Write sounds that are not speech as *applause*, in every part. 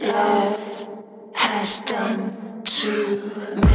love has done to me.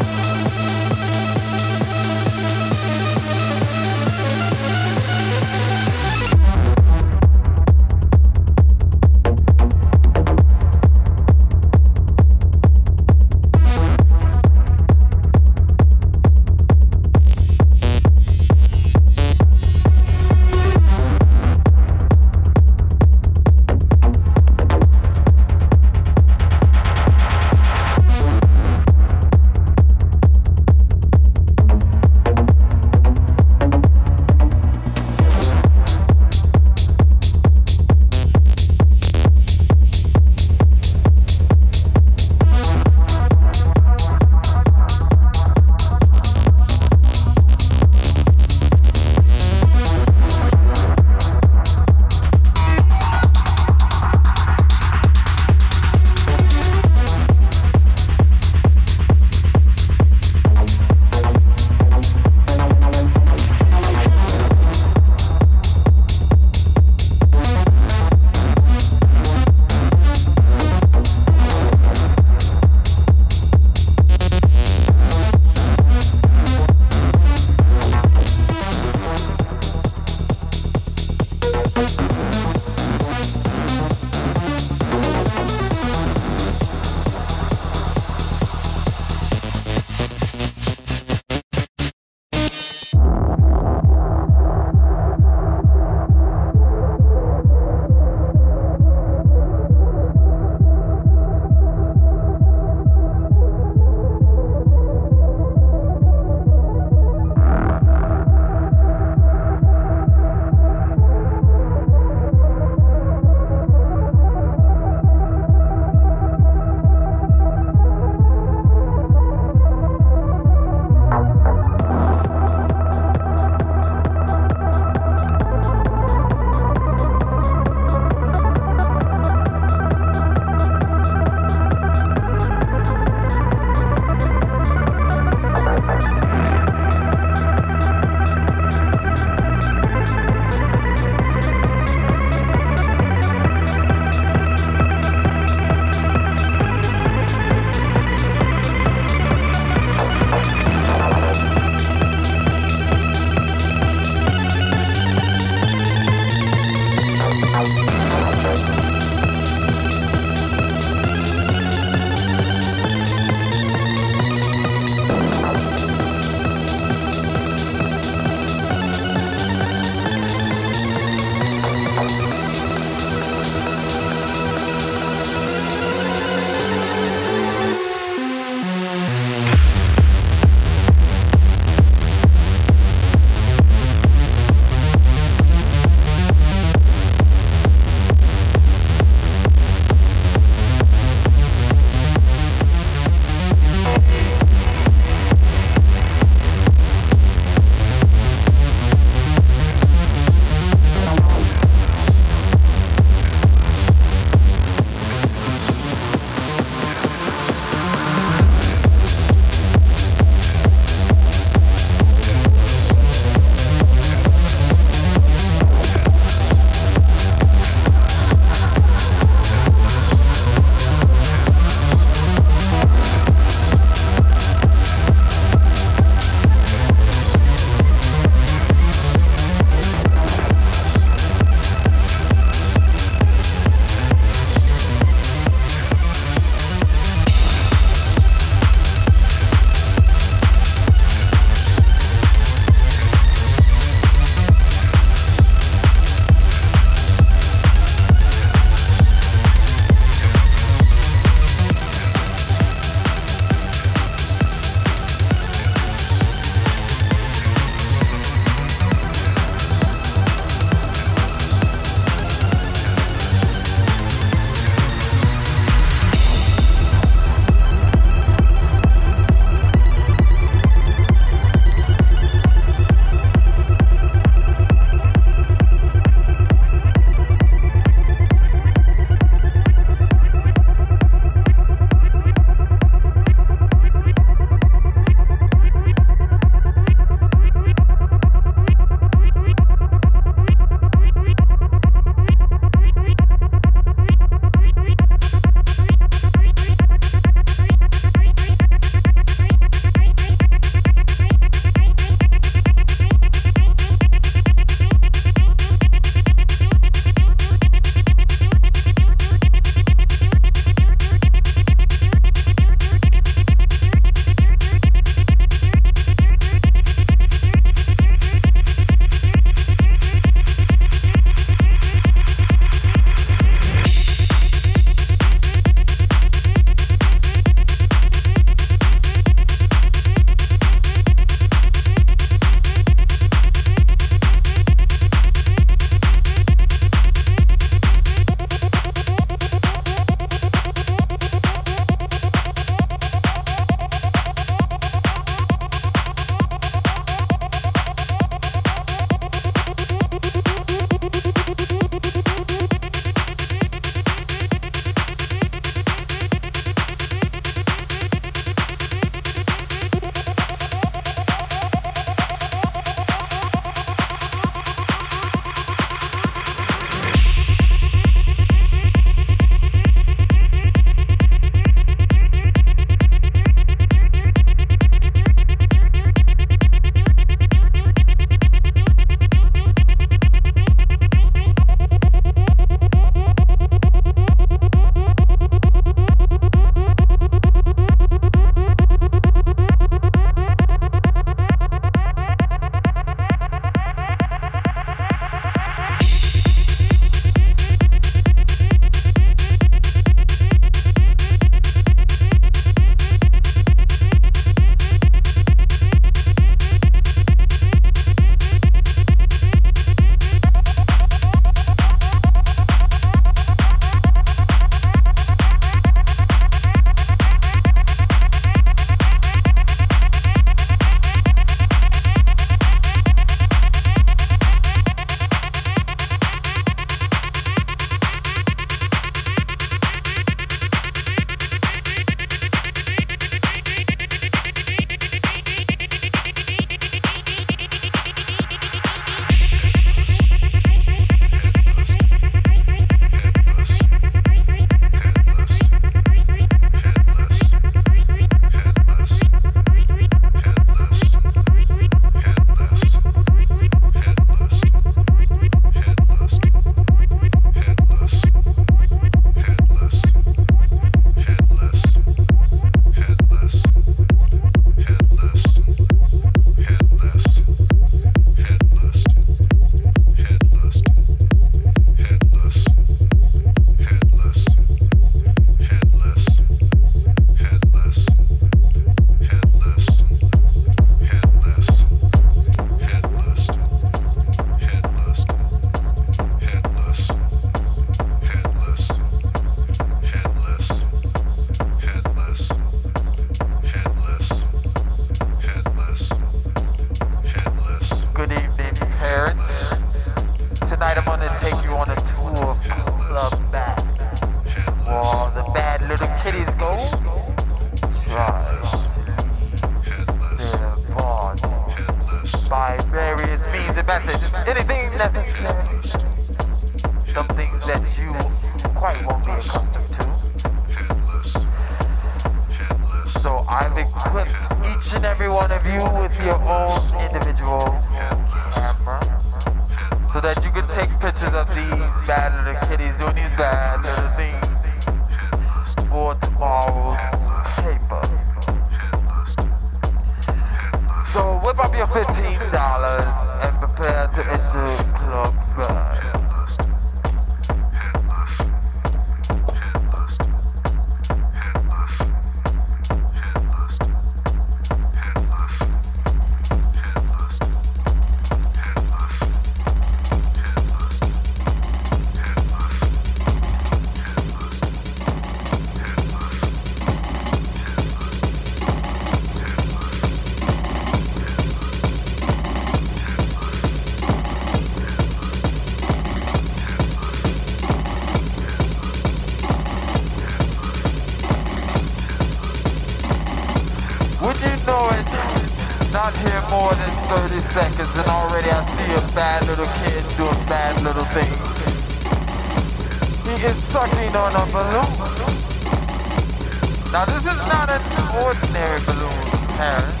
ordinary balloon Paris.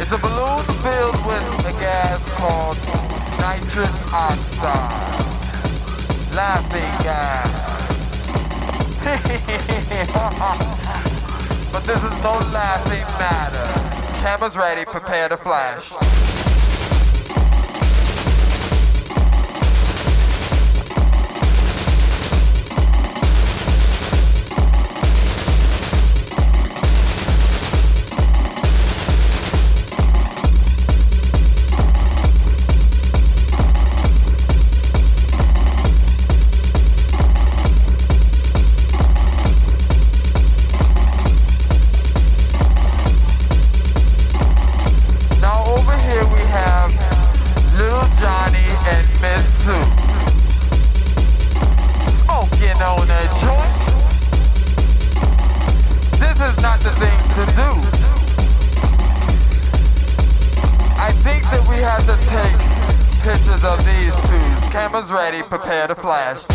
It's a balloon filled with a gas called nitrous oxide. Laughing gas. *laughs* but this is no laughing matter. Cameras ready, prepare to flash. flash.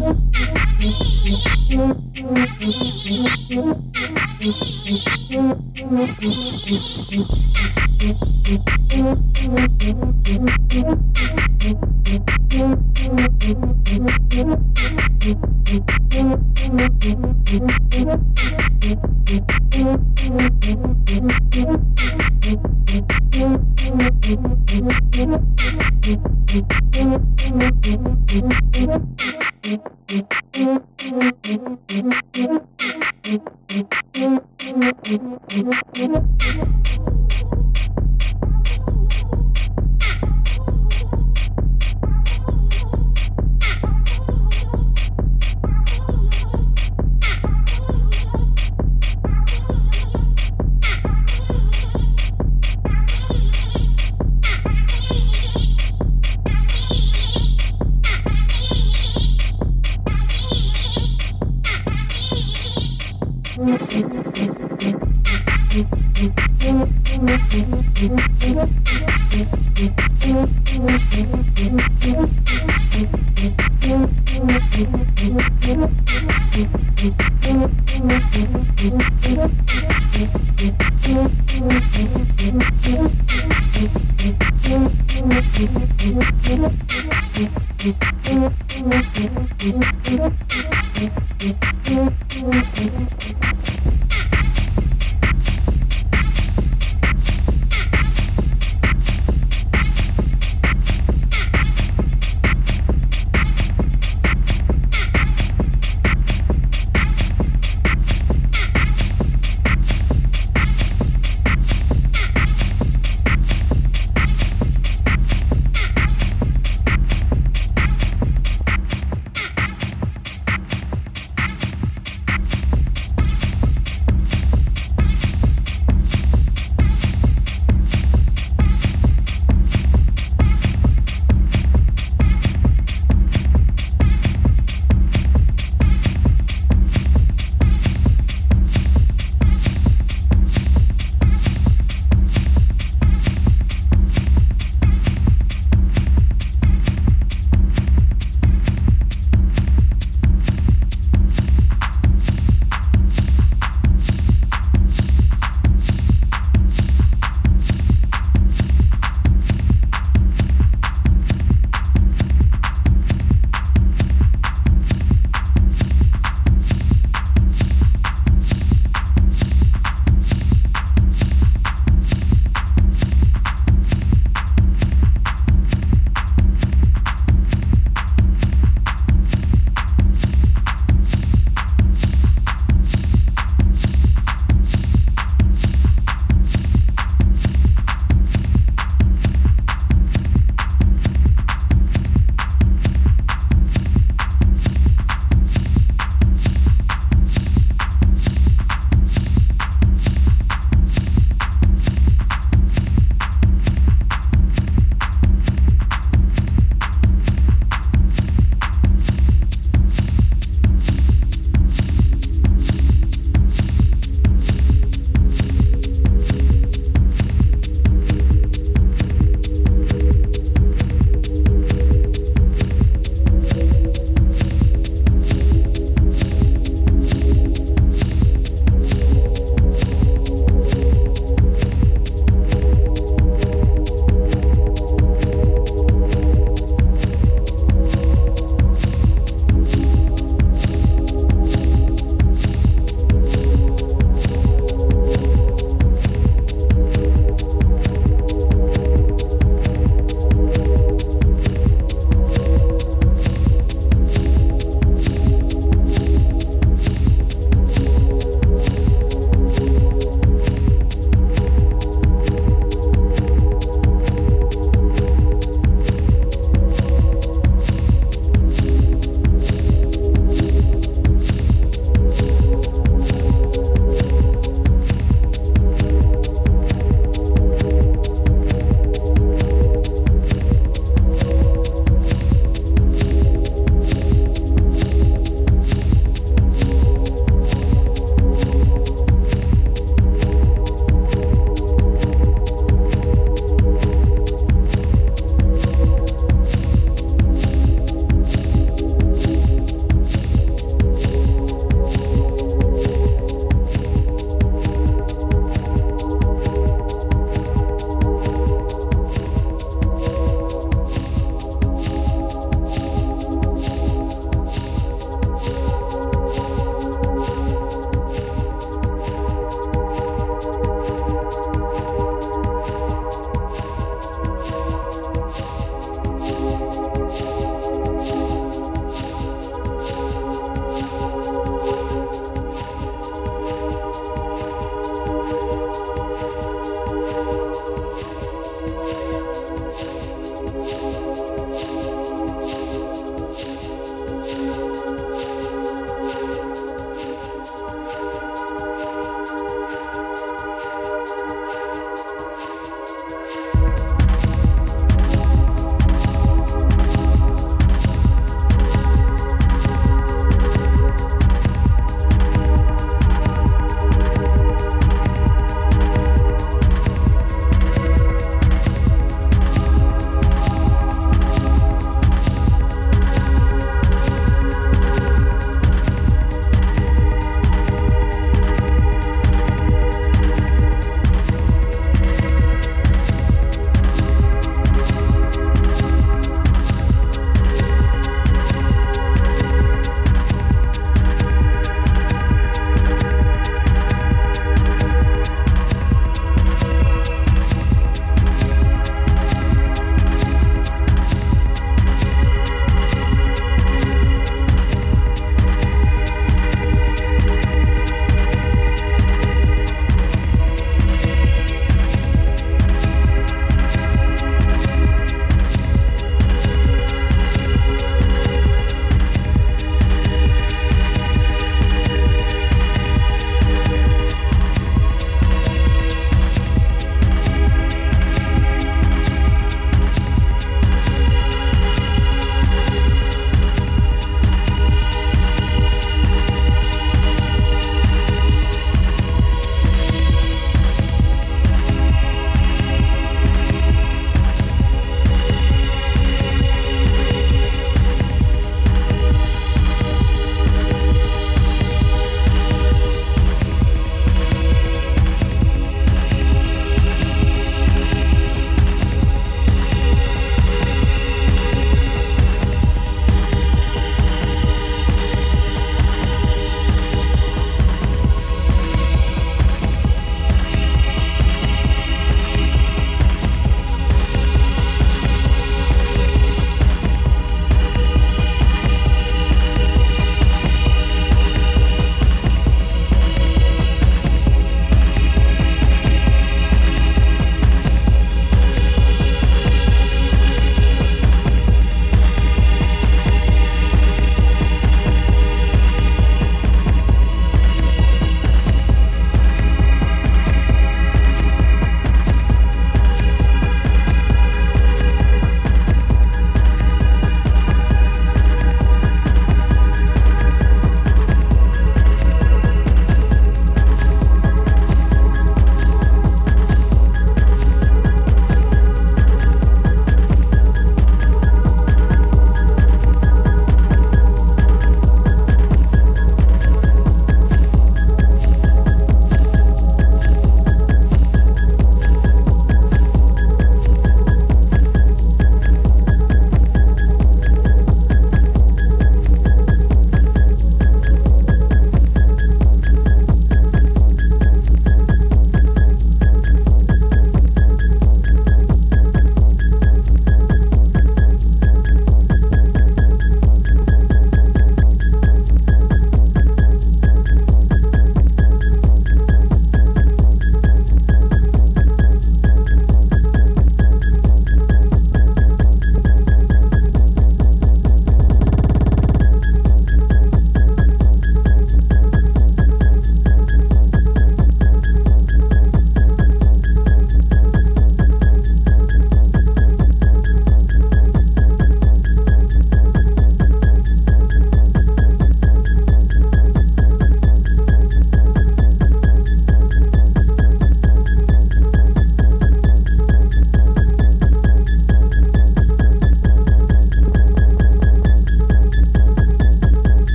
Happy! Happy!